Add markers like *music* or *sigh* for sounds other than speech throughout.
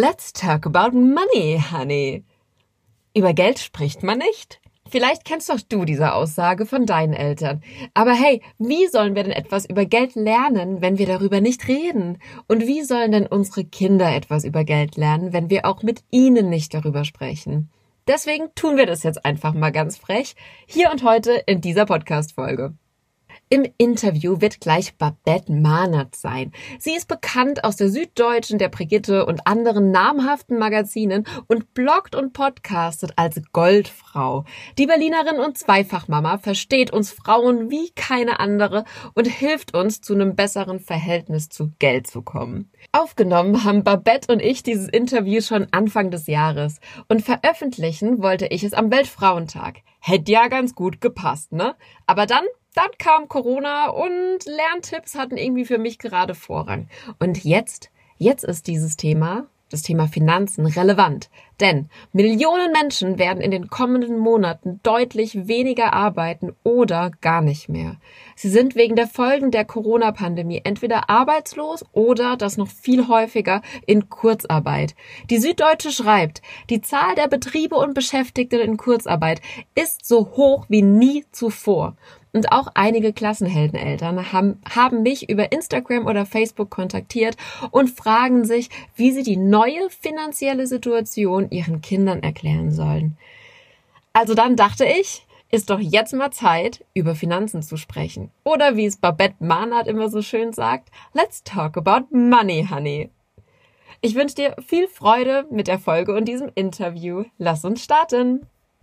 Let's talk about money, honey. Über Geld spricht man nicht? Vielleicht kennst doch du diese Aussage von deinen Eltern. Aber hey, wie sollen wir denn etwas über Geld lernen, wenn wir darüber nicht reden? Und wie sollen denn unsere Kinder etwas über Geld lernen, wenn wir auch mit ihnen nicht darüber sprechen? Deswegen tun wir das jetzt einfach mal ganz frech, hier und heute in dieser Podcast-Folge. Im Interview wird gleich Babette Mahnert sein. Sie ist bekannt aus der Süddeutschen, der Brigitte und anderen namhaften Magazinen und bloggt und podcastet als Goldfrau. Die Berlinerin und Zweifachmama versteht uns Frauen wie keine andere und hilft uns zu einem besseren Verhältnis zu Geld zu kommen. Aufgenommen haben Babette und ich dieses Interview schon Anfang des Jahres und veröffentlichen wollte ich es am Weltfrauentag. Hätte ja ganz gut gepasst, ne? Aber dann dann kam Corona und Lerntipps hatten irgendwie für mich gerade Vorrang. Und jetzt, jetzt ist dieses Thema das Thema Finanzen relevant. Denn Millionen Menschen werden in den kommenden Monaten deutlich weniger arbeiten oder gar nicht mehr. Sie sind wegen der Folgen der Corona-Pandemie entweder arbeitslos oder, das noch viel häufiger, in Kurzarbeit. Die Süddeutsche schreibt, die Zahl der Betriebe und Beschäftigten in Kurzarbeit ist so hoch wie nie zuvor. Und auch einige Klassenheldeneltern haben, haben mich über Instagram oder Facebook kontaktiert und fragen sich, wie sie die neue finanzielle Situation ihren Kindern erklären sollen. Also dann dachte ich, ist doch jetzt mal Zeit, über Finanzen zu sprechen. Oder wie es Babette Mahnert immer so schön sagt, let's talk about money, honey. Ich wünsche dir viel Freude mit der Folge und diesem Interview. Lass uns starten.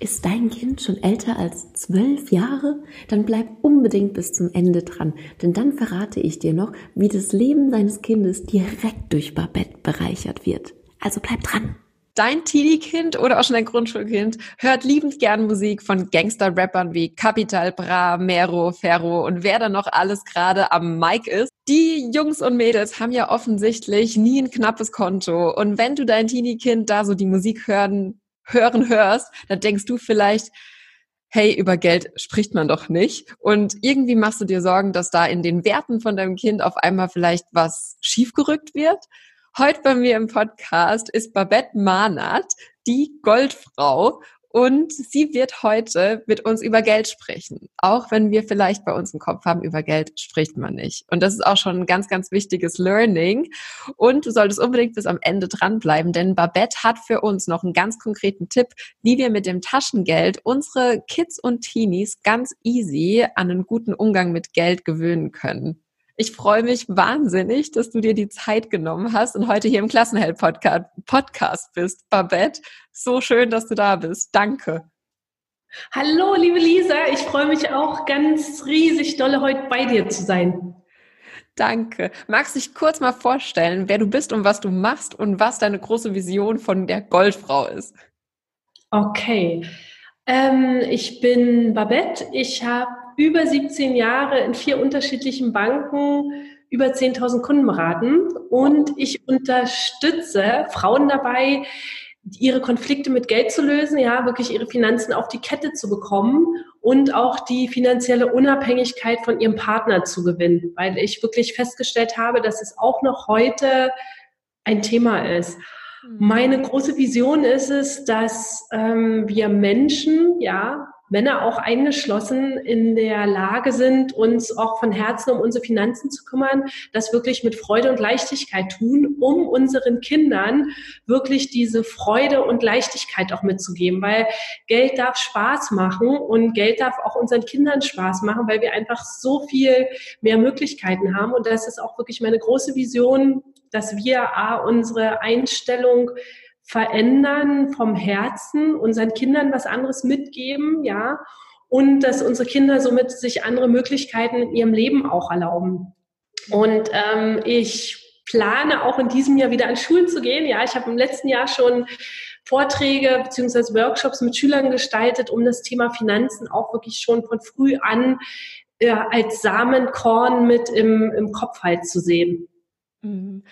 ist dein Kind schon älter als zwölf Jahre? Dann bleib unbedingt bis zum Ende dran, denn dann verrate ich dir noch, wie das Leben deines Kindes direkt durch Babette bereichert wird. Also bleib dran. Dein Teenie-Kind oder auch schon ein Grundschulkind hört liebend gern Musik von Gangster-Rappern wie Capital Bra, Mero, Ferro und wer da noch alles gerade am Mic ist. Die Jungs und Mädels haben ja offensichtlich nie ein knappes Konto. Und wenn du dein Teenie-Kind da so die Musik hören hören hörst, dann denkst du vielleicht, hey, über Geld spricht man doch nicht. Und irgendwie machst du dir Sorgen, dass da in den Werten von deinem Kind auf einmal vielleicht was schiefgerückt wird. Heute bei mir im Podcast ist Babette Mahnert, die Goldfrau. Und sie wird heute mit uns über Geld sprechen. Auch wenn wir vielleicht bei uns im Kopf haben, über Geld spricht man nicht. Und das ist auch schon ein ganz, ganz wichtiges Learning. Und du solltest unbedingt bis am Ende dranbleiben, denn Babette hat für uns noch einen ganz konkreten Tipp, wie wir mit dem Taschengeld unsere Kids und Teenies ganz easy an einen guten Umgang mit Geld gewöhnen können. Ich freue mich wahnsinnig, dass du dir die Zeit genommen hast und heute hier im Klassenheld-Podcast bist. Babette, so schön, dass du da bist. Danke. Hallo, liebe Lisa. Ich freue mich auch ganz riesig dolle, heute bei dir zu sein. Danke. Magst du dich kurz mal vorstellen, wer du bist und was du machst und was deine große Vision von der Goldfrau ist? Okay. Ähm, ich bin Babette. Ich habe über 17 Jahre in vier unterschiedlichen Banken über 10.000 Kunden beraten und ich unterstütze Frauen dabei, ihre Konflikte mit Geld zu lösen, ja, wirklich ihre Finanzen auf die Kette zu bekommen und auch die finanzielle Unabhängigkeit von ihrem Partner zu gewinnen, weil ich wirklich festgestellt habe, dass es auch noch heute ein Thema ist. Mhm. Meine große Vision ist es, dass ähm, wir Menschen, ja, Männer auch eingeschlossen in der Lage sind, uns auch von Herzen um unsere Finanzen zu kümmern, das wirklich mit Freude und Leichtigkeit tun, um unseren Kindern wirklich diese Freude und Leichtigkeit auch mitzugeben, weil Geld darf Spaß machen und Geld darf auch unseren Kindern Spaß machen, weil wir einfach so viel mehr Möglichkeiten haben. Und das ist auch wirklich meine große Vision, dass wir A, unsere Einstellung verändern vom Herzen, unseren Kindern was anderes mitgeben, ja, und dass unsere Kinder somit sich andere Möglichkeiten in ihrem Leben auch erlauben. Und ähm, ich plane auch in diesem Jahr wieder an Schulen zu gehen. Ja, ich habe im letzten Jahr schon Vorträge beziehungsweise Workshops mit Schülern gestaltet, um das Thema Finanzen auch wirklich schon von früh an äh, als Samenkorn mit im, im Kopf halt zu sehen. Mhm.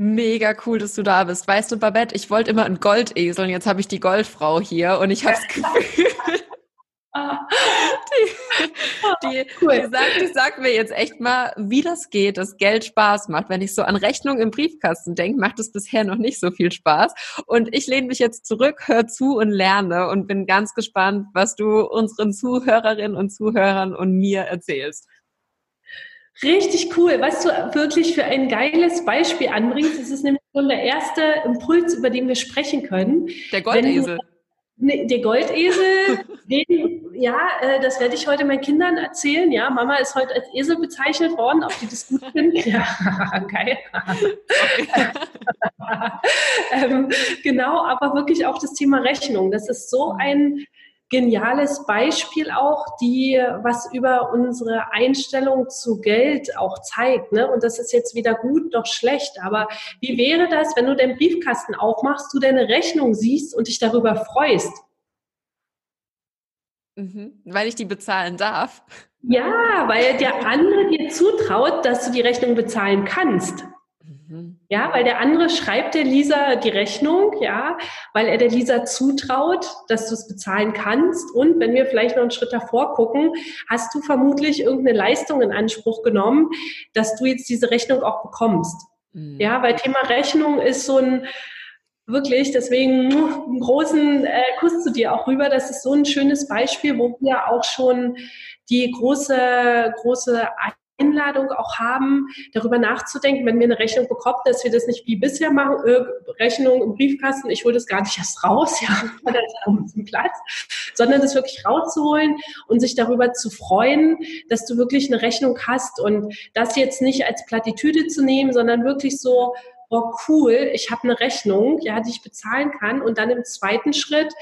Mega cool, dass du da bist. Weißt du, Babette, ich wollte immer einen Goldesel und jetzt habe ich die Goldfrau hier und ich habe das *laughs* Gefühl, die, die, cool. die, sagt, die sagt mir jetzt echt mal, wie das geht, dass Geld Spaß macht. Wenn ich so an Rechnungen im Briefkasten denke, macht es bisher noch nicht so viel Spaß. Und ich lehne mich jetzt zurück, hör zu und lerne und bin ganz gespannt, was du unseren Zuhörerinnen und Zuhörern und mir erzählst. Richtig cool. Was du wirklich für ein geiles Beispiel anbringst, das ist nämlich schon der erste Impuls, über den wir sprechen können. Der Goldesel. Nee, der Goldesel, *laughs* den, ja, äh, das werde ich heute meinen Kindern erzählen. Ja, Mama ist heute als Esel bezeichnet worden, ob die das gut finden. *laughs* Ja, geil. *laughs* ähm, genau, aber wirklich auch das Thema Rechnung. Das ist so ein geniales Beispiel auch, die was über unsere Einstellung zu Geld auch zeigt. Ne? Und das ist jetzt weder gut noch schlecht. Aber wie wäre das, wenn du den Briefkasten aufmachst, du deine Rechnung siehst und dich darüber freust? Mhm, weil ich die bezahlen darf. Ja, weil der andere dir zutraut, dass du die Rechnung bezahlen kannst. Mhm. Ja, weil der andere schreibt der Lisa die Rechnung, ja, weil er der Lisa zutraut, dass du es bezahlen kannst. Und wenn wir vielleicht noch einen Schritt davor gucken, hast du vermutlich irgendeine Leistung in Anspruch genommen, dass du jetzt diese Rechnung auch bekommst. Mhm. Ja, weil Thema Rechnung ist so ein, wirklich, deswegen einen großen äh, Kuss zu dir auch rüber. Das ist so ein schönes Beispiel, wo wir auch schon die große, große Einladung auch haben, darüber nachzudenken, wenn wir eine Rechnung bekommen, dass wir das nicht wie bisher machen, äh, Rechnung im Briefkasten, ich hole das gar nicht erst raus, *laughs* ja, dem Platz, sondern das wirklich rauszuholen und sich darüber zu freuen, dass du wirklich eine Rechnung hast und das jetzt nicht als Plattitüde zu nehmen, sondern wirklich so, oh cool, ich habe eine Rechnung, ja, die ich bezahlen kann und dann im zweiten Schritt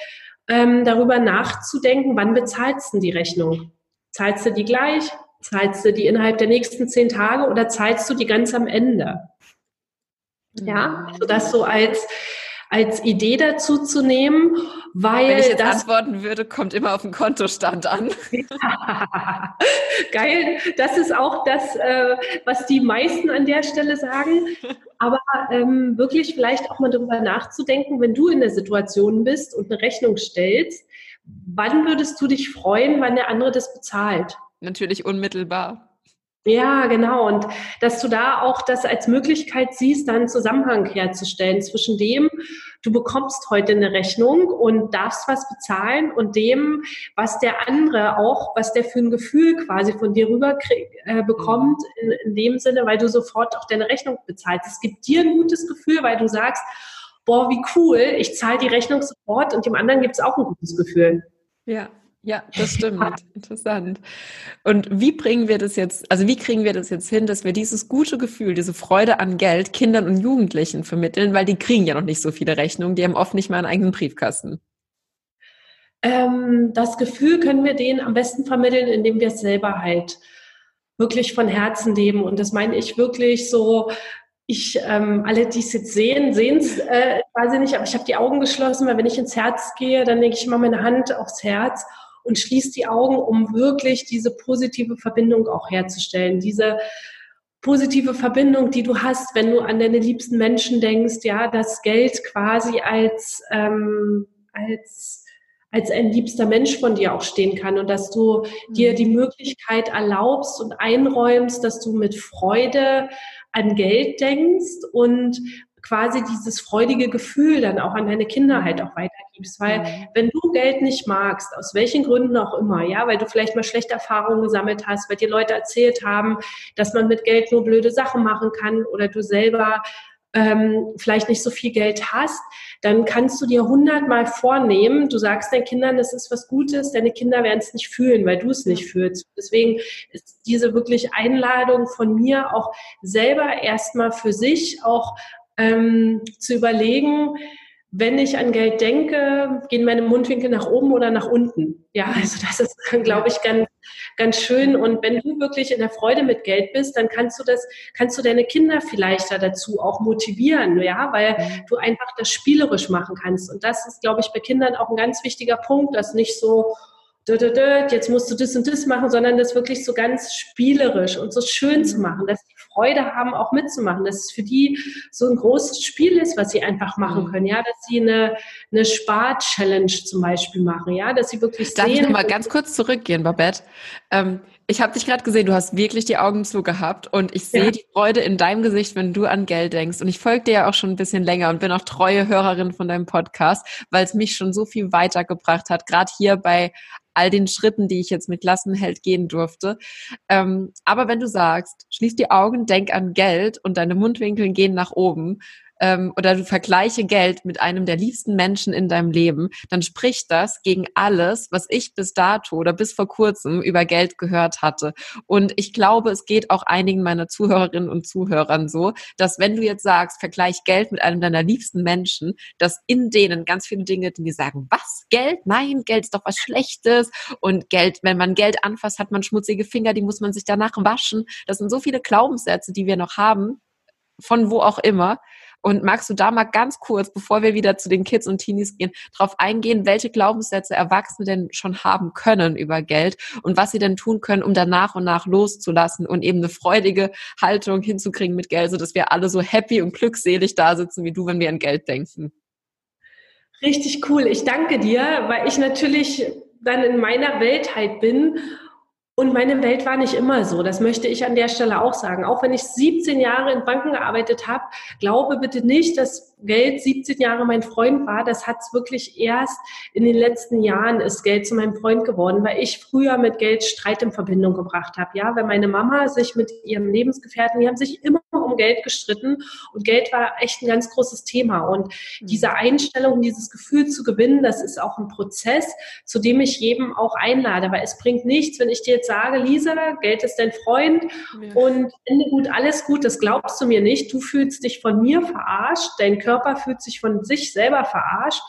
ähm, darüber nachzudenken, wann bezahlst du die Rechnung? Zahlst du die gleich? Zahlst du die innerhalb der nächsten zehn Tage oder zahlst du die ganz am Ende? Ja, mhm. also das so als, als Idee dazu zu nehmen, weil Wenn ich jetzt das, antworten würde, kommt immer auf den Kontostand an. *laughs* Geil, das ist auch das, äh, was die meisten an der Stelle sagen. Aber ähm, wirklich vielleicht auch mal darüber nachzudenken, wenn du in der Situation bist und eine Rechnung stellst, wann würdest du dich freuen, wann der andere das bezahlt? Natürlich unmittelbar. Ja, genau. Und dass du da auch das als Möglichkeit siehst, dann einen Zusammenhang herzustellen zwischen dem, du bekommst heute eine Rechnung und darfst was bezahlen und dem, was der andere auch, was der für ein Gefühl quasi von dir rüber äh, bekommt, in, in dem Sinne, weil du sofort auch deine Rechnung bezahlst. Es gibt dir ein gutes Gefühl, weil du sagst, boah, wie cool, ich zahle die Rechnung sofort und dem anderen gibt es auch ein gutes Gefühl. Ja, ja, das stimmt. *laughs* Interessant. Und wie bringen wir das jetzt, also wie kriegen wir das jetzt hin, dass wir dieses gute Gefühl, diese Freude an Geld Kindern und Jugendlichen vermitteln, weil die kriegen ja noch nicht so viele Rechnungen, die haben oft nicht mal einen eigenen Briefkasten. Ähm, das Gefühl können wir denen am besten vermitteln, indem wir es selber halt wirklich von Herzen leben. Und das meine ich wirklich so, ich, ähm, alle, die es jetzt sehen, sehen es äh, quasi nicht, aber ich habe die Augen geschlossen, weil wenn ich ins Herz gehe, dann lege ich immer meine Hand aufs Herz und schließt die Augen, um wirklich diese positive Verbindung auch herzustellen. Diese positive Verbindung, die du hast, wenn du an deine liebsten Menschen denkst, ja, das Geld quasi als, ähm, als als ein liebster Mensch von dir auch stehen kann und dass du mhm. dir die Möglichkeit erlaubst und einräumst, dass du mit Freude an Geld denkst und quasi dieses freudige Gefühl dann auch an deine Kinder halt auch weitergibst. Weil mhm. wenn du Geld nicht magst, aus welchen Gründen auch immer, ja, weil du vielleicht mal schlechte Erfahrungen gesammelt hast, weil dir Leute erzählt haben, dass man mit Geld nur blöde Sachen machen kann oder du selber ähm, vielleicht nicht so viel Geld hast, dann kannst du dir hundertmal vornehmen, du sagst deinen Kindern, das ist was Gutes, deine Kinder werden es nicht fühlen, weil du es nicht fühlst. Deswegen ist diese wirklich Einladung von mir auch selber erstmal für sich auch ähm, zu überlegen, wenn ich an Geld denke, gehen meine Mundwinkel nach oben oder nach unten. Ja, also das ist, *laughs* glaube ich, ganz, ganz schön. Und wenn du wirklich in der Freude mit Geld bist, dann kannst du das, kannst du deine Kinder vielleicht da dazu auch motivieren, ja, weil du einfach das spielerisch machen kannst. Und das ist, glaube ich, bei Kindern auch ein ganz wichtiger Punkt, dass nicht so, jetzt musst du das und das machen, sondern das wirklich so ganz spielerisch und so schön zu mhm. machen, dass die Freude haben, auch mitzumachen, dass es für die so ein großes Spiel ist, was sie einfach machen mhm. können, ja, dass sie eine, eine Spar-Challenge zum Beispiel machen, ja, dass sie wirklich Darf sehen. Darf ich nochmal ganz kurz zurückgehen, Babette? Ähm, ich habe dich gerade gesehen, du hast wirklich die Augen zugehabt und ich sehe ja. die Freude in deinem Gesicht, wenn du an Geld denkst. Und ich folge dir ja auch schon ein bisschen länger und bin auch treue Hörerin von deinem Podcast, weil es mich schon so viel weitergebracht hat, gerade hier bei all den Schritten, die ich jetzt mit Klassenheld gehen durfte. Ähm, aber wenn du sagst, schließ die Augen, denk an Geld und deine Mundwinkel gehen nach oben, ähm, oder du vergleiche Geld mit einem der liebsten Menschen in deinem Leben, dann spricht das gegen alles, was ich bis dato oder bis vor kurzem über Geld gehört hatte. Und ich glaube, es geht auch einigen meiner Zuhörerinnen und Zuhörern so, dass wenn du jetzt sagst, vergleich Geld mit einem deiner liebsten Menschen, dass in denen ganz viele Dinge, die sagen, was? Geld? Nein, Geld ist doch was Schlechtes. Und Geld, wenn man Geld anfasst, hat man schmutzige Finger, die muss man sich danach waschen. Das sind so viele Glaubenssätze, die wir noch haben, von wo auch immer. Und magst du da mal ganz kurz, bevor wir wieder zu den Kids und Teenies gehen, darauf eingehen, welche Glaubenssätze Erwachsene denn schon haben können über Geld und was sie denn tun können, um da nach und nach loszulassen und eben eine freudige Haltung hinzukriegen mit Geld, sodass wir alle so happy und glückselig da sitzen wie du, wenn wir an Geld denken. Richtig cool. Ich danke dir, weil ich natürlich dann in meiner Welt halt bin und meine Welt war nicht immer so. Das möchte ich an der Stelle auch sagen. Auch wenn ich 17 Jahre in Banken gearbeitet habe, glaube bitte nicht, dass Geld 17 Jahre mein Freund war. Das hat es wirklich erst in den letzten Jahren ist Geld zu meinem Freund geworden, weil ich früher mit Geld Streit in Verbindung gebracht habe. Ja, weil meine Mama sich mit ihrem Lebensgefährten, die haben sich immer um Geld gestritten und Geld war echt ein ganz großes Thema. Und mhm. diese Einstellung, dieses Gefühl zu gewinnen, das ist auch ein Prozess, zu dem ich jedem auch einlade, weil es bringt nichts, wenn ich dir jetzt sage, Lisa, Geld ist dein Freund ja. und Ende gut, alles gut, das glaubst du mir nicht. Du fühlst dich von mir verarscht, dein Körper fühlt sich von sich selber verarscht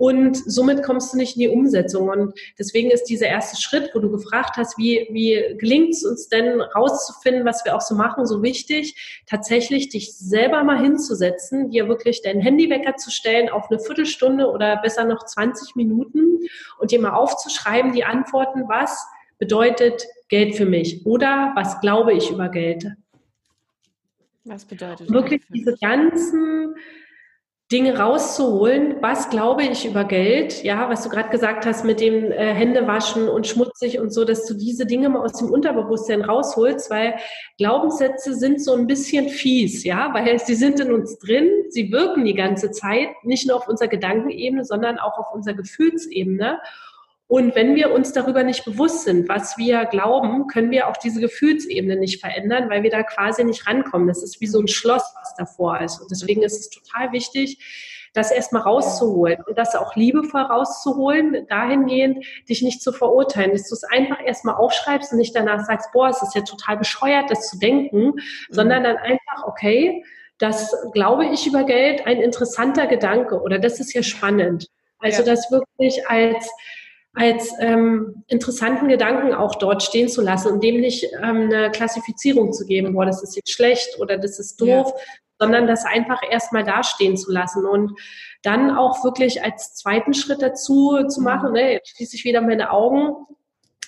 und somit kommst du nicht in die Umsetzung. Und deswegen ist dieser erste Schritt, wo du gefragt hast, wie, wie gelingt es uns denn rauszufinden, was wir auch so machen, so wichtig, tatsächlich dich selber mal hinzusetzen, dir wirklich deinen Handywecker zu stellen auf eine Viertelstunde oder besser noch 20 Minuten und dir mal aufzuschreiben, die Antworten, was bedeutet Geld für mich oder was glaube ich über Geld. Was bedeutet wirklich diese ganzen Dinge rauszuholen, was glaube ich über Geld, ja, was du gerade gesagt hast mit dem äh, Händewaschen und schmutzig und so, dass du diese Dinge mal aus dem Unterbewusstsein rausholst, weil Glaubenssätze sind so ein bisschen fies, ja, weil sie sind in uns drin, sie wirken die ganze Zeit, nicht nur auf unserer Gedankenebene, sondern auch auf unserer Gefühlsebene. Und wenn wir uns darüber nicht bewusst sind, was wir glauben, können wir auch diese Gefühlsebene nicht verändern, weil wir da quasi nicht rankommen. Das ist wie so ein Schloss, was davor ist. Und deswegen ist es total wichtig, das erstmal rauszuholen und das auch liebevoll rauszuholen, dahingehend, dich nicht zu verurteilen, dass du es einfach erstmal aufschreibst und nicht danach sagst, boah, es ist ja total bescheuert, das zu denken, mhm. sondern dann einfach, okay, das glaube ich über Geld, ein interessanter Gedanke oder das ist ja spannend. Also ja. das wirklich als als ähm, interessanten Gedanken auch dort stehen zu lassen und dem nicht ähm, eine Klassifizierung zu geben, boah, das ist jetzt schlecht oder das ist doof, ja. sondern das einfach erstmal dastehen zu lassen und dann auch wirklich als zweiten Schritt dazu zu mhm. machen, ne, jetzt schließe ich wieder meine Augen,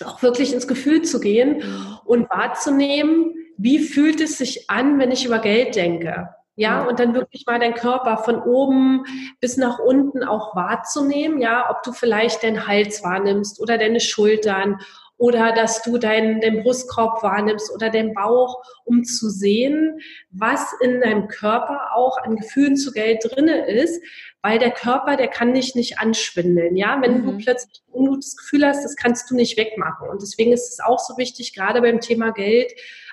auch wirklich ins Gefühl zu gehen mhm. und wahrzunehmen, wie fühlt es sich an, wenn ich über Geld denke? Ja, und dann wirklich mal deinen Körper von oben bis nach unten auch wahrzunehmen, ja, ob du vielleicht deinen Hals wahrnimmst oder deine Schultern oder dass du deinen, deinen Brustkorb wahrnimmst oder den Bauch, um zu sehen, was in deinem Körper auch an Gefühlen zu Geld drinne ist, weil der Körper, der kann dich nicht anschwindeln, ja, wenn mhm. du plötzlich ein ungutes Gefühl hast, das kannst du nicht wegmachen. Und deswegen ist es auch so wichtig, gerade beim Thema Geld,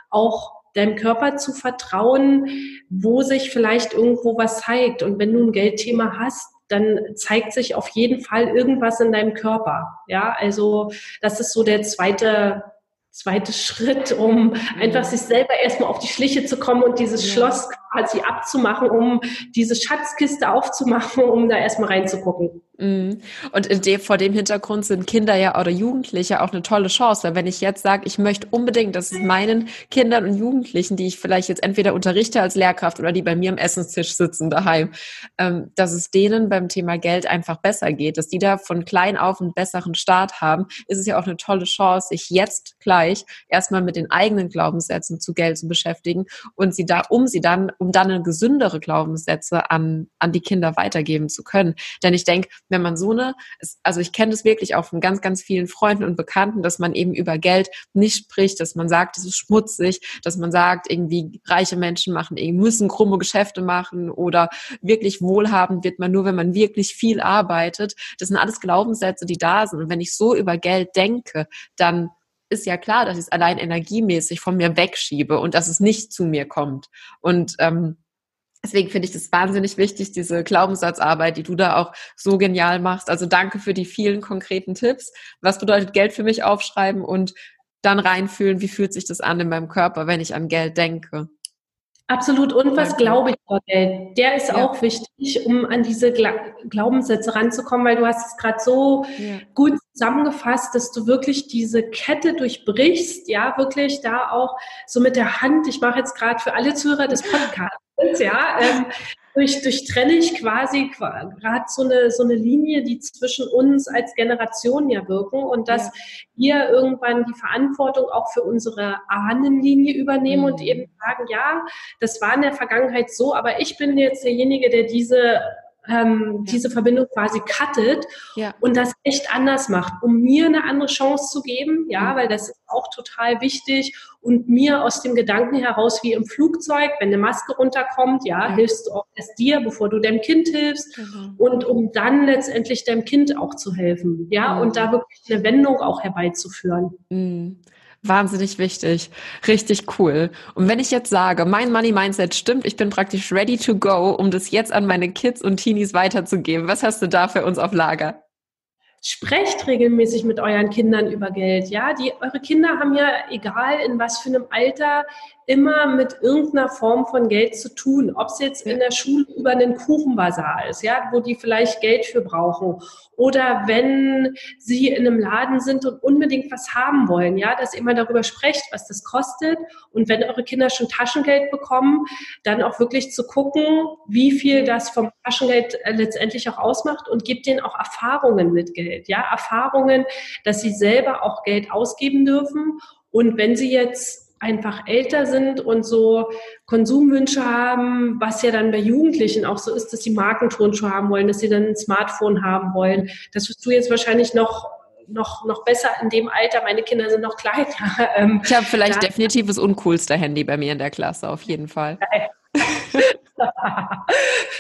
auch deinem Körper zu vertrauen, wo sich vielleicht irgendwo was zeigt. Und wenn du ein Geldthema hast, dann zeigt sich auf jeden Fall irgendwas in deinem Körper. Ja, also das ist so der zweite zweite Schritt, um einfach sich selber erstmal auf die Schliche zu kommen und dieses ja. Schloss quasi abzumachen, um diese Schatzkiste aufzumachen, um da erstmal reinzugucken. Mhm. Und de, vor dem Hintergrund sind Kinder ja oder Jugendliche auch eine tolle Chance, weil wenn ich jetzt sage, ich möchte unbedingt, dass es meinen Kindern und Jugendlichen, die ich vielleicht jetzt entweder unterrichte als Lehrkraft oder die bei mir am Essenstisch sitzen daheim, ähm, dass es denen beim Thema Geld einfach besser geht, dass die da von klein auf einen besseren Start haben, ist es ja auch eine tolle Chance, sich jetzt gleich erstmal mit den eigenen Glaubenssätzen zu Geld zu beschäftigen und sie da, um sie dann, um dann eine gesündere Glaubenssätze an, an die Kinder weitergeben zu können. Denn ich denke, wenn man so eine, also ich kenne das wirklich auch von ganz, ganz vielen Freunden und Bekannten, dass man eben über Geld nicht spricht, dass man sagt, es ist schmutzig, dass man sagt, irgendwie reiche Menschen machen, müssen krumme Geschäfte machen oder wirklich wohlhabend wird man nur, wenn man wirklich viel arbeitet. Das sind alles Glaubenssätze, die da sind. Und wenn ich so über Geld denke, dann ist ja klar, dass ich es allein energiemäßig von mir wegschiebe und dass es nicht zu mir kommt. Und ähm, Deswegen finde ich das wahnsinnig wichtig, diese Glaubenssatzarbeit, die du da auch so genial machst. Also danke für die vielen konkreten Tipps. Was bedeutet Geld für mich aufschreiben und dann reinfühlen, wie fühlt sich das an in meinem Körper, wenn ich an Geld denke? Absolut. Und was glaube ich über Geld? Der ist ja. auch wichtig, um an diese Gla Glaubenssätze ranzukommen, weil du hast es gerade so ja. gut zusammengefasst, dass du wirklich diese Kette durchbrichst, ja, wirklich da auch so mit der Hand, ich mache jetzt gerade für alle Zuhörer des Podcasts, ja, ähm, durch, durchtrenne ich quasi gerade so eine, so eine Linie, die zwischen uns als Generation ja wirken und dass ja. wir irgendwann die Verantwortung auch für unsere Ahnenlinie übernehmen mhm. und eben sagen, ja, das war in der Vergangenheit so, aber ich bin jetzt derjenige, der diese ähm, ja. diese Verbindung quasi cuttet ja. und das echt anders macht, um mir eine andere Chance zu geben, ja, mhm. weil das ist auch total wichtig und mir aus dem Gedanken heraus wie im Flugzeug, wenn eine Maske runterkommt, ja, mhm. hilfst du auch erst dir, bevor du deinem Kind hilfst mhm. und um dann letztendlich deinem Kind auch zu helfen, ja, mhm. und da wirklich eine Wendung auch herbeizuführen. Wahnsinnig wichtig. Richtig cool. Und wenn ich jetzt sage, mein Money Mindset stimmt, ich bin praktisch ready to go, um das jetzt an meine Kids und Teenies weiterzugeben, was hast du da für uns auf Lager? Sprecht regelmäßig mit euren Kindern über Geld. Ja, die, eure Kinder haben ja, egal in was für einem Alter, immer mit irgendeiner Form von Geld zu tun. Ob es jetzt in der Schule über einen Kuchenbazar ist, ja, wo die vielleicht Geld für brauchen. Oder wenn sie in einem Laden sind und unbedingt was haben wollen, ja, dass ihr immer darüber sprecht, was das kostet. Und wenn eure Kinder schon Taschengeld bekommen, dann auch wirklich zu gucken, wie viel das vom Taschengeld äh, letztendlich auch ausmacht und gebt denen auch Erfahrungen mit Geld, ja, Erfahrungen, dass sie selber auch Geld ausgeben dürfen. Und wenn sie jetzt einfach älter sind und so Konsumwünsche haben, was ja dann bei Jugendlichen auch so ist, dass sie Markenturnschuhe haben wollen, dass sie dann ein Smartphone haben wollen. Das wirst du jetzt wahrscheinlich noch noch, noch besser in dem Alter. Meine Kinder sind noch kleiner. *laughs* Ähm, ich habe vielleicht da, definitiv das uncoolste Handy bei mir in der Klasse, auf jeden Fall. *laughs*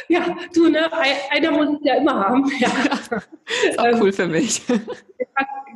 ja, du, ne, einer muss es ja immer haben. Ja. *laughs* Ist auch cool für mich.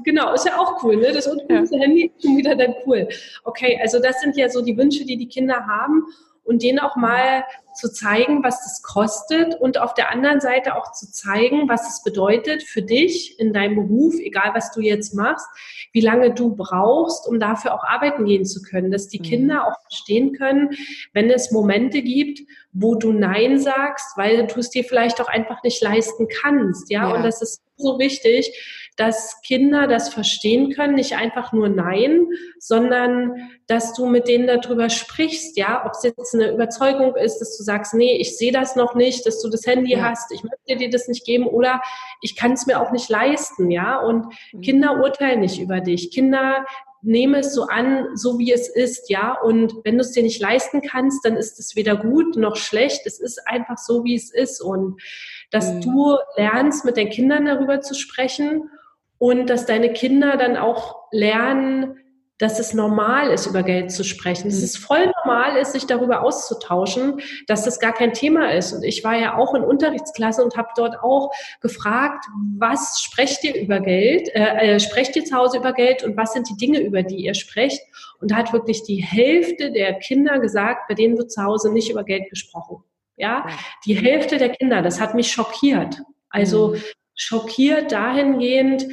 Genau, ist ja auch cool, ne? Das uncoolste ja. Handy ist schon wieder dann cool. Okay, also das sind ja so die Wünsche, die die Kinder haben und denen auch mal zu zeigen, was das kostet und auf der anderen Seite auch zu zeigen, was es bedeutet für dich in deinem Beruf, egal was du jetzt machst, wie lange du brauchst, um dafür auch arbeiten gehen zu können, dass die mhm. Kinder auch verstehen können, wenn es Momente gibt, wo du Nein sagst, weil du es dir vielleicht auch einfach nicht leisten kannst, ja, ja. und das ist so wichtig, dass Kinder das verstehen können, nicht einfach nur Nein, sondern dass du mit denen darüber sprichst, ja, ob es jetzt eine Überzeugung ist, dass du sagst, nee, ich sehe das noch nicht, dass du das Handy ja. hast, ich möchte dir das nicht geben oder ich kann es mir auch nicht leisten, ja, und mhm. Kinder urteilen nicht über dich. Kinder nehme es so an, so wie es ist, ja. Und wenn du es dir nicht leisten kannst, dann ist es weder gut noch schlecht. Es ist einfach so, wie es ist. Und dass mhm. du lernst, mit den Kindern darüber zu sprechen und dass deine Kinder dann auch lernen, dass es normal ist, über Geld zu sprechen. Dass es voll normal ist, sich darüber auszutauschen, dass das gar kein Thema ist. Und ich war ja auch in Unterrichtsklasse und habe dort auch gefragt, was sprecht ihr über Geld? Äh, äh, sprecht ihr zu Hause über Geld und was sind die Dinge, über die ihr sprecht? Und da hat wirklich die Hälfte der Kinder gesagt, bei denen wird zu Hause nicht über Geld gesprochen. Ja, die Hälfte der Kinder, das hat mich schockiert. Also mhm. schockiert dahingehend,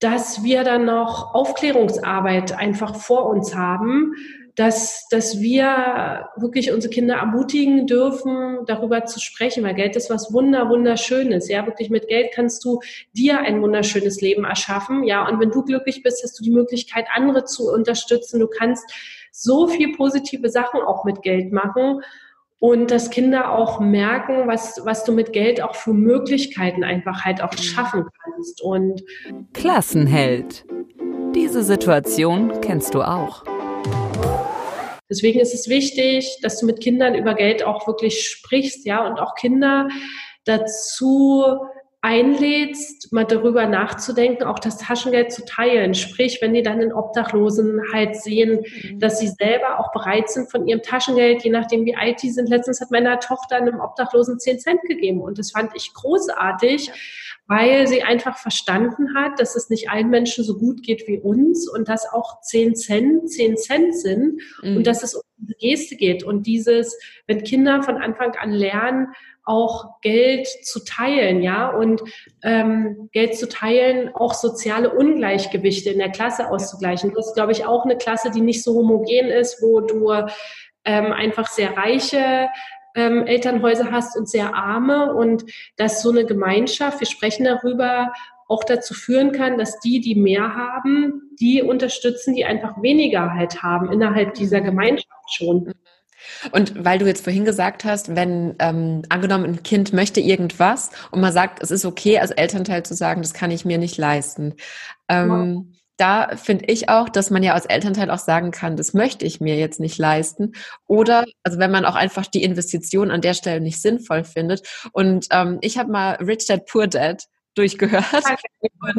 dass wir dann noch Aufklärungsarbeit einfach vor uns haben, dass, dass wir wirklich unsere Kinder ermutigen dürfen, darüber zu sprechen, weil Geld ist was wunder, wunderschönes. Ja, wirklich mit Geld kannst du dir ein wunderschönes Leben erschaffen. Ja, und wenn du glücklich bist, hast du die Möglichkeit, andere zu unterstützen. Du kannst so viel positive Sachen auch mit Geld machen und dass Kinder auch merken, was, was du mit Geld auch für Möglichkeiten einfach halt auch mhm. schaffen kannst. Und Klassenheld. Diese Situation kennst du auch. Deswegen ist es wichtig, dass du mit Kindern über Geld auch wirklich sprichst, ja, und auch Kinder dazu einlädst, mal darüber nachzudenken, auch das Taschengeld zu teilen. Sprich, wenn die dann in Obdachlosen halt sehen, mhm. dass sie selber auch bereit sind von ihrem Taschengeld, je nachdem wie alt die sind. Letztens hat meiner Tochter einem Obdachlosen 10 Cent gegeben und das fand ich großartig, weil sie einfach verstanden hat, dass es nicht allen Menschen so gut geht wie uns und dass auch 10 Cent 10 Cent sind mhm. und dass es um diese Geste geht und dieses, wenn Kinder von Anfang an lernen, auch Geld zu teilen, ja, und ähm, Geld zu teilen, auch soziale Ungleichgewichte in der Klasse auszugleichen. Du hast, glaube ich, auch eine Klasse, die nicht so homogen ist, wo du ähm, einfach sehr reiche ähm, Elternhäuser hast und sehr arme und dass so eine Gemeinschaft, wir sprechen darüber, auch dazu führen kann, dass die, die mehr haben, die unterstützen, die einfach weniger halt haben innerhalb dieser mhm. Gemeinschaft schon. Und weil du jetzt vorhin gesagt hast, wenn ähm, angenommen ein Kind möchte irgendwas und man sagt, es ist okay, als Elternteil zu sagen, das kann ich mir nicht leisten. Ähm, ja. Da finde ich auch, dass man ja als Elternteil auch sagen kann, das möchte ich mir jetzt nicht leisten. Oder, also wenn man auch einfach die Investition an der Stelle nicht sinnvoll findet. Und ähm, ich habe mal Rich Dad Poor Dad durchgehört.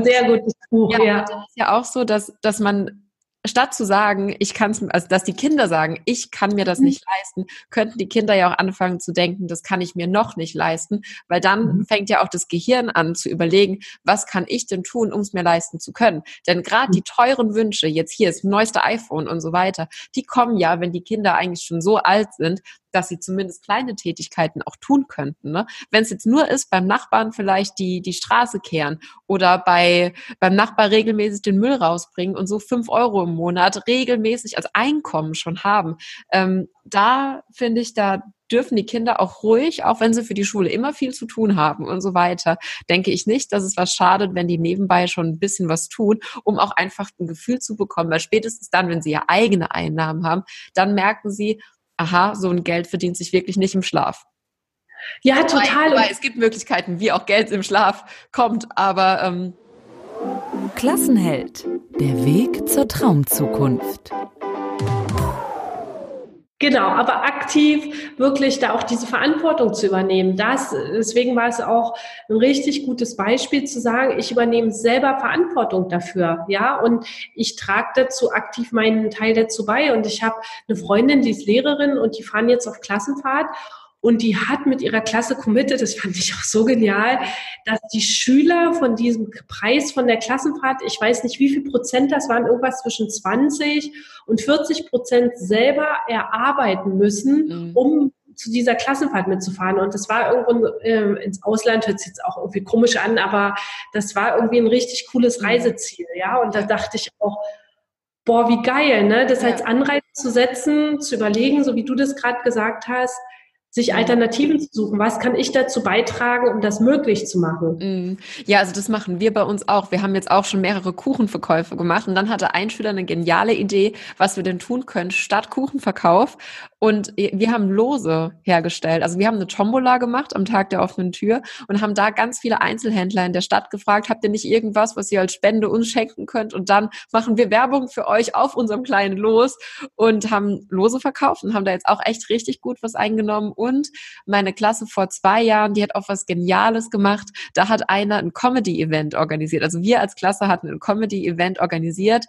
Sehr gutes Buch, ja. ja. Das ist ja auch so, dass, dass man statt zu sagen, ich kann es, also dass die Kinder sagen, ich kann mir das mhm. nicht leisten, könnten die Kinder ja auch anfangen zu denken, das kann ich mir noch nicht leisten, weil dann mhm. fängt ja auch das Gehirn an zu überlegen, was kann ich denn tun, um es mir leisten zu können? Denn gerade mhm. die teuren Wünsche, jetzt hier ist neueste iPhone und so weiter, die kommen ja, wenn die Kinder eigentlich schon so alt sind, dass sie zumindest kleine Tätigkeiten auch tun könnten. Ne? Wenn es jetzt nur ist, beim Nachbarn vielleicht die, die Straße kehren oder bei, beim Nachbar regelmäßig den Müll rausbringen und so fünf Euro im Monat regelmäßig als Einkommen schon haben. Ähm, da finde ich, da dürfen die Kinder auch ruhig, auch wenn sie für die Schule immer viel zu tun haben und so weiter, denke ich nicht, dass es was schadet, wenn die nebenbei schon ein bisschen was tun, um auch einfach ein Gefühl zu bekommen, weil spätestens dann, wenn sie ja eigene Einnahmen haben, dann merken sie, aha, so ein Geld verdient sich wirklich nicht im Schlaf. Ja, total. Wobei, es gibt Möglichkeiten, wie auch Geld im Schlaf kommt, aber ähm Klassenheld. Der Weg zur Traumzukunft. Genau, aber aktiv wirklich da auch diese Verantwortung zu übernehmen. Das, deswegen war es auch ein richtig gutes Beispiel zu sagen, ich übernehme selber Verantwortung dafür, ja, und ich trage dazu aktiv meinen Teil dazu bei. Und ich habe eine Freundin, die ist Lehrerin und die fahren jetzt auf Klassenfahrt und die hat mit ihrer Klasse committed, das fand ich auch so genial, dass die Schüler von diesem Preis von der Klassenfahrt, ich weiß nicht wie viel Prozent das waren, irgendwas zwischen 20 und 40 Prozent selber erarbeiten müssen, mhm. um zu dieser Klassenfahrt mitzufahren. Und das war irgendwo äh, ins Ausland, hört sich jetzt auch irgendwie komisch an, aber das war irgendwie ein richtig cooles mhm. Reiseziel, ja. Und da dachte ich auch, boah, wie geil, ne? Das als Anreiz zu setzen, zu überlegen, so wie du das gerade gesagt hast, sich Alternativen zu suchen. Was kann ich dazu beitragen, um das möglich zu machen? Mm. Ja, also das machen wir bei uns auch. Wir haben jetzt auch schon mehrere Kuchenverkäufe gemacht und dann hatte ein Schüler eine geniale Idee, was wir denn tun können statt Kuchenverkauf. Und wir haben Lose hergestellt. Also wir haben eine Tombola gemacht am Tag der offenen Tür und haben da ganz viele Einzelhändler in der Stadt gefragt, habt ihr nicht irgendwas, was ihr als Spende uns schenken könnt? Und dann machen wir Werbung für euch auf unserem kleinen Los und haben Lose verkauft und haben da jetzt auch echt richtig gut was eingenommen und meine Klasse vor zwei Jahren, die hat auch was Geniales gemacht. Da hat einer ein Comedy-Event organisiert. Also wir als Klasse hatten ein Comedy-Event organisiert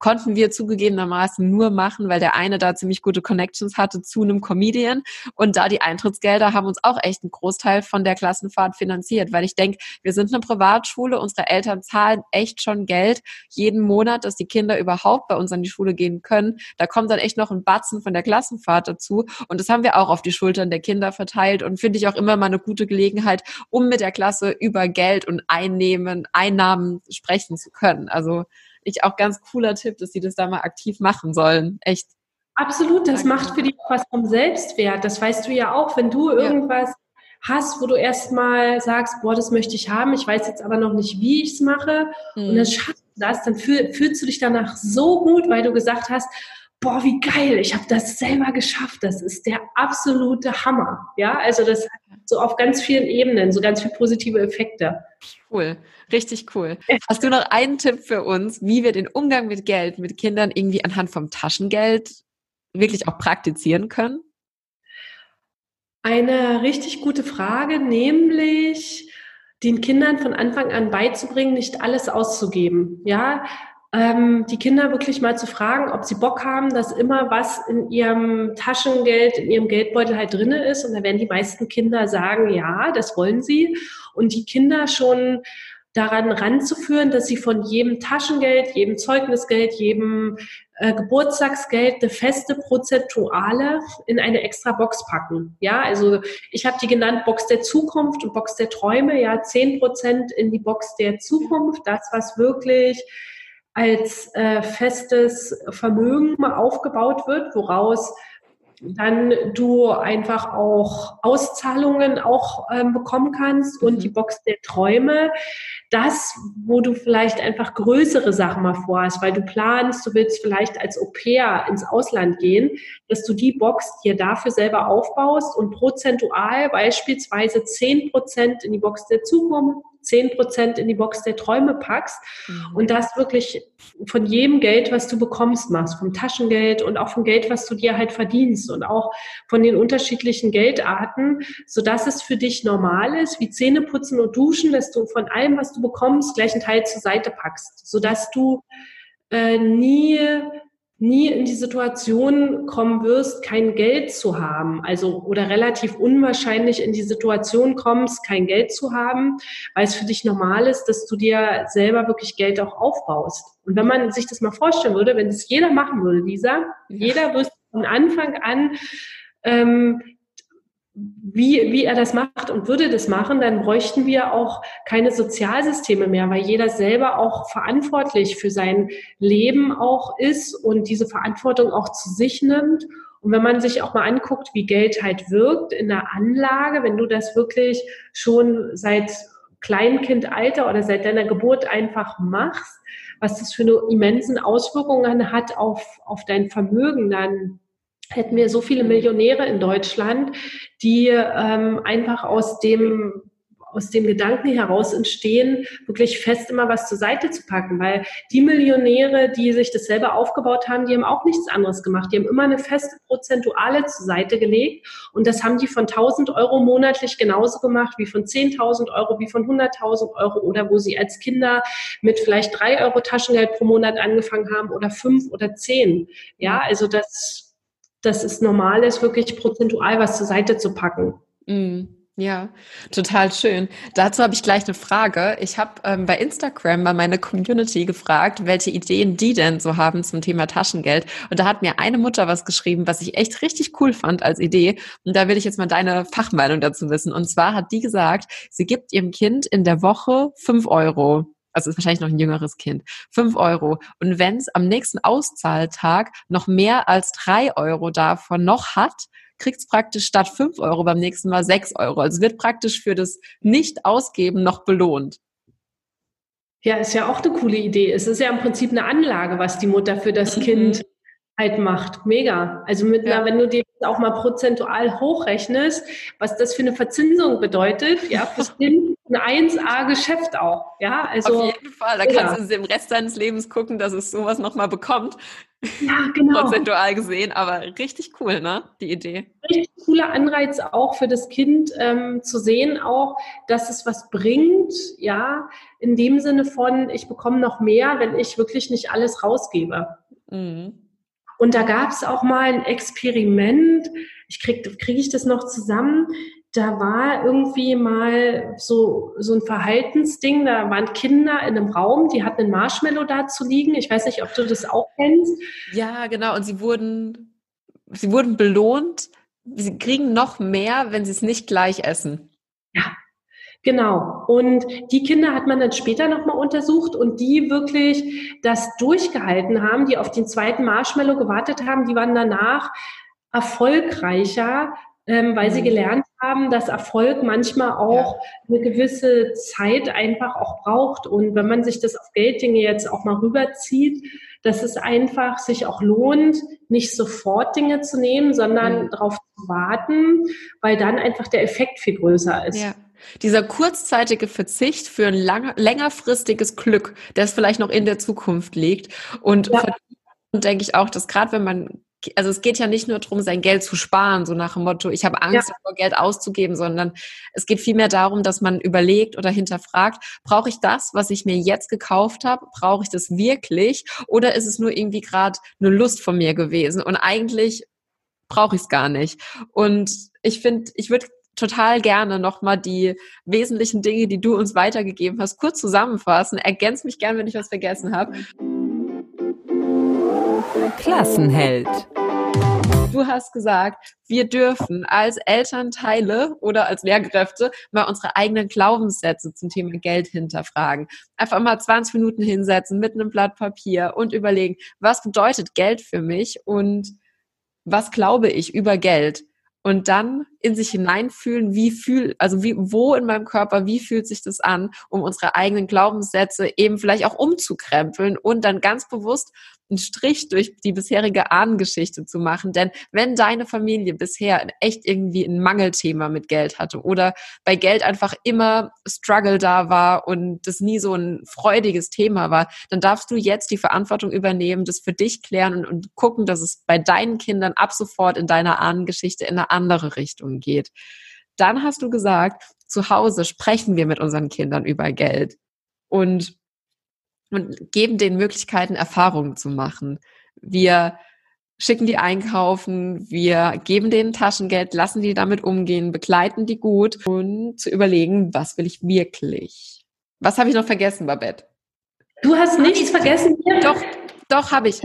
konnten wir zugegebenermaßen nur machen, weil der eine da ziemlich gute Connections hatte zu einem Comedian. Und da die Eintrittsgelder haben uns auch echt einen Großteil von der Klassenfahrt finanziert, weil ich denke, wir sind eine Privatschule, unsere Eltern zahlen echt schon Geld jeden Monat, dass die Kinder überhaupt bei uns an die Schule gehen können. Da kommt dann echt noch ein Batzen von der Klassenfahrt dazu. Und das haben wir auch auf die Schultern der Kinder verteilt und finde ich auch immer mal eine gute Gelegenheit, um mit der Klasse über Geld und Einnehmen, Einnahmen sprechen zu können. Also ich auch ganz cooler Tipp, dass sie das da mal aktiv machen sollen. Echt. Absolut, das macht für dich was vom Selbstwert. Das weißt du ja auch, wenn du irgendwas hast, wo du erstmal sagst, boah, das möchte ich haben, ich weiß jetzt aber noch nicht, wie ich es mache. Mhm. Und dann schaffst du das, dann fühl, fühlst du dich danach so gut, weil du gesagt hast, boah, wie geil, ich habe das selber geschafft. Das ist der absolute Hammer. Ja, also das so auf ganz vielen Ebenen, so ganz viele positive Effekte. Cool, richtig cool. Hast du noch einen Tipp für uns, wie wir den Umgang mit Geld mit Kindern irgendwie anhand vom Taschengeld wirklich auch praktizieren können? Eine richtig gute Frage, nämlich den Kindern von Anfang an beizubringen, nicht alles auszugeben. Ja, ähm, die Kinder wirklich mal zu fragen, ob sie Bock haben, dass immer was in ihrem Taschengeld, in ihrem Geldbeutel halt drinne ist. Und da werden die meisten Kinder sagen, ja, das wollen sie. Und die Kinder schon daran ranzuführen, dass sie von jedem Taschengeld, jedem Zeugnisgeld, jedem äh, Geburtstagsgeld eine feste Prozentuale in eine extra Box packen. Ja, also ich habe die genannt Box der Zukunft und Box der Träume. Ja, zehn Prozent in die Box der Zukunft, das was wirklich als äh, festes Vermögen aufgebaut wird, woraus dann du einfach auch Auszahlungen auch ähm, bekommen kannst und mhm. die Box der Träume, das, wo du vielleicht einfach größere Sachen mal vorhast, weil du planst, du willst vielleicht als Au-pair ins Ausland gehen, dass du die Box dir dafür selber aufbaust und prozentual beispielsweise zehn Prozent in die Box der Zukunft, zehn Prozent in die Box der Träume packst mhm. und das wirklich von jedem Geld, was du bekommst, machst, vom Taschengeld und auch vom Geld, was du dir halt verdienst und auch von den unterschiedlichen Geldarten, so dass es für dich normal ist, wie Zähne putzen und duschen, dass du von allem, was du bekommst, gleich einen Teil zur Seite packst, so dass du äh, nie nie in die Situation kommen wirst, kein Geld zu haben, also oder relativ unwahrscheinlich in die Situation kommst, kein Geld zu haben, weil es für dich normal ist, dass du dir selber wirklich Geld auch aufbaust. Und wenn man sich das mal vorstellen würde, wenn es jeder machen würde, Lisa, jeder wüsste von Anfang an, ähm, wie, wie er das macht und würde das machen, dann bräuchten wir auch keine Sozialsysteme mehr, weil jeder selber auch verantwortlich für sein Leben auch ist und diese Verantwortung auch zu sich nimmt. Und wenn man sich auch mal anguckt, wie Geld halt wirkt in der Anlage, wenn du das wirklich schon seit Kleinkindalter oder seit deiner Geburt einfach machst, was das für eine immensen Auswirkungen hat auf, auf dein Vermögen, dann hätten wir so viele Millionäre in Deutschland, die ähm, einfach aus dem aus dem Gedanken heraus entstehen, wirklich fest immer was zur Seite zu packen, weil die Millionäre, die sich das selber aufgebaut haben, die haben auch nichts anderes gemacht. Die haben immer eine feste Prozentuale zur Seite gelegt und das haben die von 1000 Euro monatlich genauso gemacht wie von 10.000 Euro, wie von 100.000 Euro oder wo sie als Kinder mit vielleicht drei Euro Taschengeld pro Monat angefangen haben oder fünf oder zehn. Ja, also das dass es normal ist, wirklich prozentual was zur Seite zu packen. Mm. Ja, total schön. Dazu habe ich gleich eine Frage. Ich habe ähm, bei Instagram bei meiner Community gefragt, welche Ideen die denn so haben zum Thema Taschengeld. Und da hat mir eine Mutter was geschrieben, was ich echt richtig cool fand als Idee. Und da will ich jetzt mal deine Fachmeinung dazu wissen. Und zwar hat die gesagt, sie gibt ihrem Kind in der Woche fünf Euro also ist wahrscheinlich noch ein jüngeres Kind, fünf Euro. Und wenn es am nächsten Auszahltag noch mehr als drei Euro davon noch hat, kriegt es praktisch statt fünf Euro beim nächsten Mal sechs Euro. Also wird praktisch für das Nicht-Ausgeben noch belohnt. Ja, ist ja auch eine coole Idee. Es ist ja im Prinzip eine Anlage, was die Mutter für das mhm. Kind halt macht. Mega. Also mit ja. einer, wenn du dir auch mal prozentual hochrechnest, was das für eine Verzinsung bedeutet, ja, fürs Kind ein 1A-Geschäft auch. Ja, also. Auf jeden Fall. Da ja. kannst du im Rest deines Lebens gucken, dass es sowas nochmal bekommt. Ja, genau. Prozentual gesehen, aber richtig cool, ne? Die Idee. Richtig cooler Anreiz auch für das Kind ähm, zu sehen, auch, dass es was bringt, ja, in dem Sinne von, ich bekomme noch mehr, wenn ich wirklich nicht alles rausgebe. Mhm. Und da gab es auch mal ein Experiment, ich kriege krieg ich das noch zusammen, da war irgendwie mal so, so ein Verhaltensding, da waren Kinder in einem Raum, die hatten einen Marshmallow da zu liegen. Ich weiß nicht, ob du das auch kennst. Ja, genau. Und sie wurden, sie wurden belohnt. Sie kriegen noch mehr, wenn sie es nicht gleich essen. Ja, Genau. Und die Kinder hat man dann später nochmal untersucht und die wirklich das durchgehalten haben, die auf den zweiten Marshmallow gewartet haben, die waren danach erfolgreicher, ähm, weil sie mhm. gelernt haben, dass Erfolg manchmal auch ja. eine gewisse Zeit einfach auch braucht. Und wenn man sich das auf Gelddinge jetzt auch mal rüberzieht, dass es einfach sich auch lohnt, nicht sofort Dinge zu nehmen, sondern mhm. darauf zu warten, weil dann einfach der Effekt viel größer ist. Ja. Dieser kurzzeitige Verzicht für ein lang, längerfristiges Glück, das vielleicht noch in der Zukunft liegt. Und ja. denke ich auch, dass gerade wenn man also es geht ja nicht nur darum, sein Geld zu sparen, so nach dem Motto, ich habe Angst ja. davor, Geld auszugeben, sondern es geht vielmehr darum, dass man überlegt oder hinterfragt, brauche ich das, was ich mir jetzt gekauft habe, brauche ich das wirklich oder ist es nur irgendwie gerade eine Lust von mir gewesen und eigentlich brauche ich es gar nicht. Und ich finde, ich würde total gerne nochmal die wesentlichen Dinge, die du uns weitergegeben hast, kurz zusammenfassen. Ergänz mich gern, wenn ich was vergessen habe. Klassenheld. Du hast gesagt, wir dürfen als Elternteile oder als Lehrkräfte mal unsere eigenen Glaubenssätze zum Thema Geld hinterfragen. Einfach mal 20 Minuten hinsetzen mit einem Blatt Papier und überlegen, was bedeutet Geld für mich und was glaube ich über Geld? Und dann in sich hineinfühlen, wie fühl, also wie, wo in meinem Körper, wie fühlt sich das an, um unsere eigenen Glaubenssätze eben vielleicht auch umzukrempeln und dann ganz bewusst einen Strich durch die bisherige Ahnengeschichte zu machen. Denn wenn deine Familie bisher echt irgendwie ein Mangelthema mit Geld hatte oder bei Geld einfach immer Struggle da war und das nie so ein freudiges Thema war, dann darfst du jetzt die Verantwortung übernehmen, das für dich klären und, und gucken, dass es bei deinen Kindern ab sofort in deiner Ahnengeschichte in eine andere Richtung geht. Dann hast du gesagt, zu Hause sprechen wir mit unseren Kindern über Geld. Und und geben den Möglichkeiten, Erfahrungen zu machen. Wir schicken die einkaufen, wir geben denen Taschengeld, lassen die damit umgehen, begleiten die gut und zu überlegen, was will ich wirklich? Was habe ich noch vergessen, Babette? Du hast nichts vergessen? Doch, doch habe ich.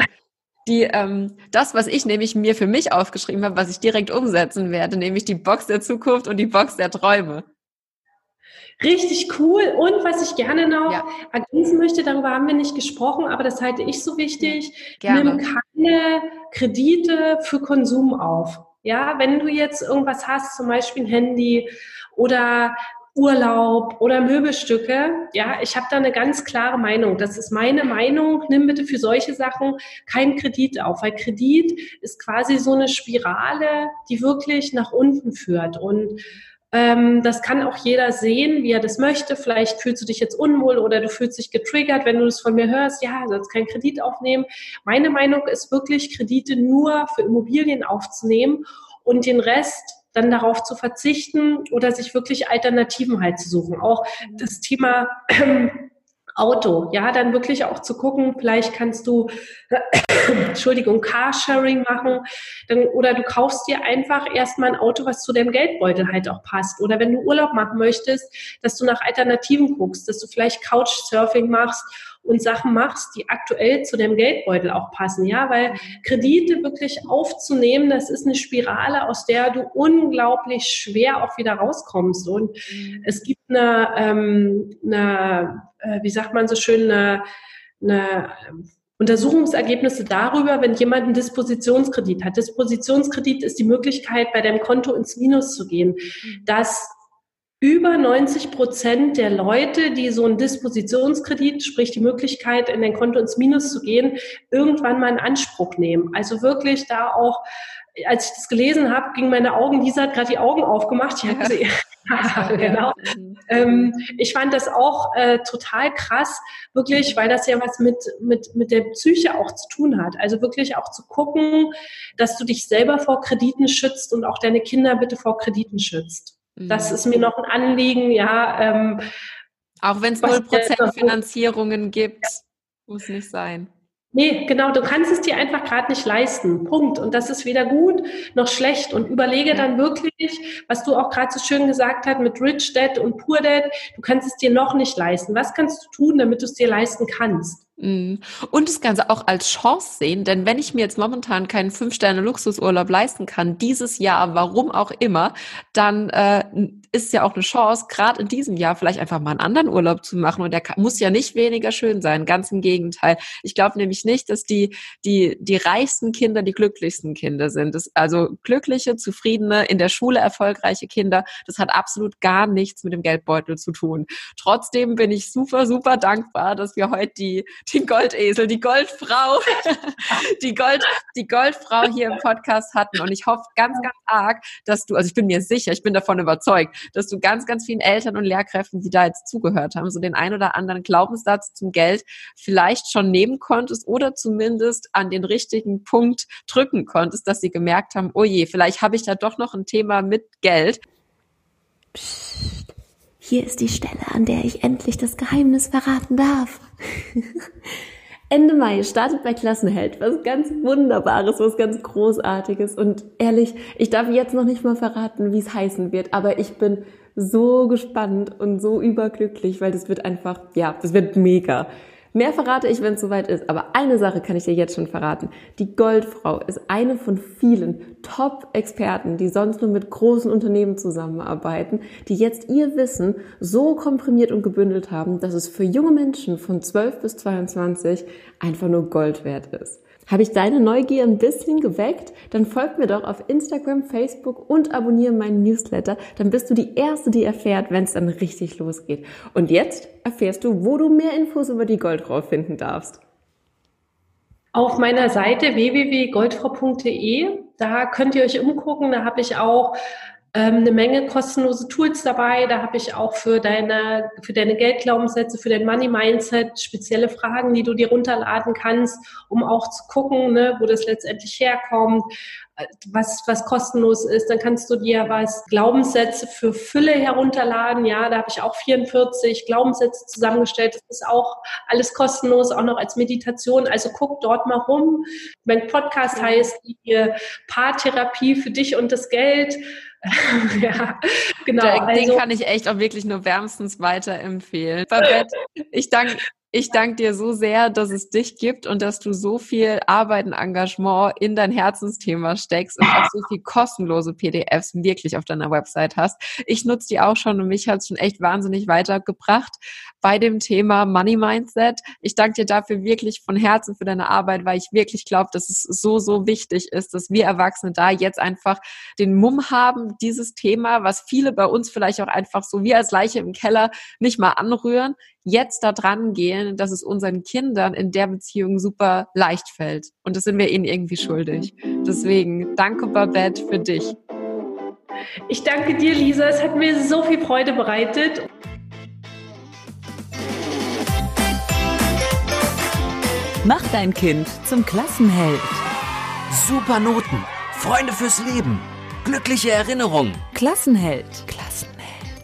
Die, ähm, das, was ich nämlich mir für mich aufgeschrieben habe, was ich direkt umsetzen werde, nämlich die Box der Zukunft und die Box der Träume. Richtig cool. Und was ich gerne noch ja. ergänzen möchte, darüber haben wir nicht gesprochen, aber das halte ich so wichtig. Gerne. Nimm keine Kredite für Konsum auf. Ja, wenn du jetzt irgendwas hast, zum Beispiel ein Handy oder Urlaub oder Möbelstücke, ja, ich habe da eine ganz klare Meinung. Das ist meine Meinung. Nimm bitte für solche Sachen keinen Kredit auf, weil Kredit ist quasi so eine Spirale, die wirklich nach unten führt. Und das kann auch jeder sehen, wie er das möchte. Vielleicht fühlst du dich jetzt unwohl oder du fühlst dich getriggert, wenn du das von mir hörst. Ja, du sollst keinen Kredit aufnehmen. Meine Meinung ist wirklich, Kredite nur für Immobilien aufzunehmen und den Rest dann darauf zu verzichten oder sich wirklich Alternativen halt zu suchen. Auch das Thema *clears throat* Auto, ja, dann wirklich auch zu gucken, vielleicht kannst du, *coughs* Entschuldigung, Carsharing machen, dann, oder du kaufst dir einfach erstmal ein Auto, was zu deinem Geldbeutel halt auch passt. Oder wenn du Urlaub machen möchtest, dass du nach Alternativen guckst, dass du vielleicht Couchsurfing machst und Sachen machst, die aktuell zu deinem Geldbeutel auch passen, ja, weil Kredite wirklich aufzunehmen, das ist eine Spirale, aus der du unglaublich schwer auch wieder rauskommst. Und mhm. es gibt eine, ähm, eine äh, wie sagt man so schön, eine, eine Untersuchungsergebnisse darüber, wenn jemand einen Dispositionskredit hat. Dispositionskredit ist die Möglichkeit, bei deinem Konto ins Minus zu gehen. Mhm. Über 90 Prozent der Leute, die so einen Dispositionskredit, sprich die Möglichkeit, in dein Konto ins Minus zu gehen, irgendwann mal in Anspruch nehmen. Also wirklich da auch, als ich das gelesen habe, gingen meine Augen, Lisa hat gerade die Augen aufgemacht. Ich sie, *laughs* *laughs* genau. Ähm, ich fand das auch äh, total krass, wirklich, weil das ja was mit, mit, mit der Psyche auch zu tun hat. Also wirklich auch zu gucken, dass du dich selber vor Krediten schützt und auch deine Kinder bitte vor Krediten schützt. Das mhm. ist mir noch ein Anliegen, ja. Ähm, Auch wenn es 0% Finanzierungen gibt, muss nicht sein. Nee, genau, du kannst es dir einfach gerade nicht leisten. Punkt. Und das ist weder gut noch schlecht. Und überlege ja. dann wirklich, was du auch gerade so schön gesagt hast mit Rich Dad und Poor Dad, du kannst es dir noch nicht leisten. Was kannst du tun, damit du es dir leisten kannst? Mhm. Und das Ganze auch als Chance sehen, denn wenn ich mir jetzt momentan keinen Fünf-Sterne-Luxusurlaub leisten kann, dieses Jahr, warum auch immer, dann äh, ist ja auch eine Chance, gerade in diesem Jahr vielleicht einfach mal einen anderen Urlaub zu machen. Und der kann, muss ja nicht weniger schön sein, ganz im Gegenteil. Ich glaube nämlich nicht, dass die, die, die reichsten Kinder die glücklichsten Kinder sind. Das, also glückliche, zufriedene, in der Schule erfolgreiche Kinder, das hat absolut gar nichts mit dem Geldbeutel zu tun. Trotzdem bin ich super, super dankbar, dass wir heute die den Goldesel, die Goldfrau, *laughs* die Gold, die Goldfrau hier im Podcast hatten. Und ich hoffe ganz, ganz arg, dass du, also ich bin mir sicher, ich bin davon überzeugt, dass du ganz, ganz vielen Eltern und Lehrkräften, die da jetzt zugehört haben, so den ein oder anderen Glaubenssatz zum Geld vielleicht schon nehmen konntest oder zumindest an den richtigen Punkt drücken konntest, dass sie gemerkt haben, oh je, vielleicht habe ich da doch noch ein Thema mit Geld. Psst. Hier ist die Stelle, an der ich endlich das Geheimnis verraten darf. *laughs* Ende Mai startet bei Klassenheld was ganz Wunderbares, was ganz Großartiges. Und ehrlich, ich darf jetzt noch nicht mal verraten, wie es heißen wird, aber ich bin so gespannt und so überglücklich, weil das wird einfach, ja, das wird mega. Mehr verrate ich, wenn es soweit ist. Aber eine Sache kann ich dir jetzt schon verraten. Die Goldfrau ist eine von vielen Top-Experten, die sonst nur mit großen Unternehmen zusammenarbeiten, die jetzt ihr Wissen so komprimiert und gebündelt haben, dass es für junge Menschen von 12 bis 22 einfach nur Gold wert ist. Habe ich deine Neugier ein bisschen geweckt? Dann folg mir doch auf Instagram, Facebook und abonniere meinen Newsletter. Dann bist du die Erste, die erfährt, wenn es dann richtig losgeht. Und jetzt erfährst du, wo du mehr Infos über die Goldfrau finden darfst. Auf meiner Seite www.goldfrau.de, da könnt ihr euch umgucken. Da habe ich auch ähm, eine Menge kostenlose Tools dabei. Da habe ich auch für deine, für deine Geldglaubenssätze, für dein Money Mindset spezielle Fragen, die du dir runterladen kannst, um auch zu gucken, ne, wo das letztendlich herkommt, äh, was, was kostenlos ist. Dann kannst du dir was Glaubenssätze für Fülle herunterladen. Ja, da habe ich auch 44 Glaubenssätze zusammengestellt. Das ist auch alles kostenlos, auch noch als Meditation. Also guck dort mal rum. Mein Podcast heißt die Paartherapie für dich und das Geld. *laughs* ja, genau. Den also, kann ich echt auch wirklich nur wärmstens weiterempfehlen. Babette, *laughs* ich danke ich danke dir so sehr, dass es dich gibt und dass du so viel Arbeit und Engagement in dein Herzensthema steckst und auch so viel kostenlose PDFs wirklich auf deiner Website hast. Ich nutze die auch schon und mich hat es schon echt wahnsinnig weitergebracht bei dem Thema Money Mindset. Ich danke dir dafür wirklich von Herzen für deine Arbeit, weil ich wirklich glaube, dass es so, so wichtig ist, dass wir Erwachsene da jetzt einfach den Mumm haben, dieses Thema, was viele bei uns vielleicht auch einfach so wie als Leiche im Keller nicht mal anrühren, jetzt da dran gehen, dass es unseren Kindern in der Beziehung super leicht fällt. Und das sind wir ihnen irgendwie schuldig. Deswegen danke, Babette, für dich. Ich danke dir, Lisa. Es hat mir so viel Freude bereitet. Mach dein Kind zum Klassenheld. Super Noten, Freunde fürs Leben, glückliche Erinnerungen. Klassenheld. Klassenheld.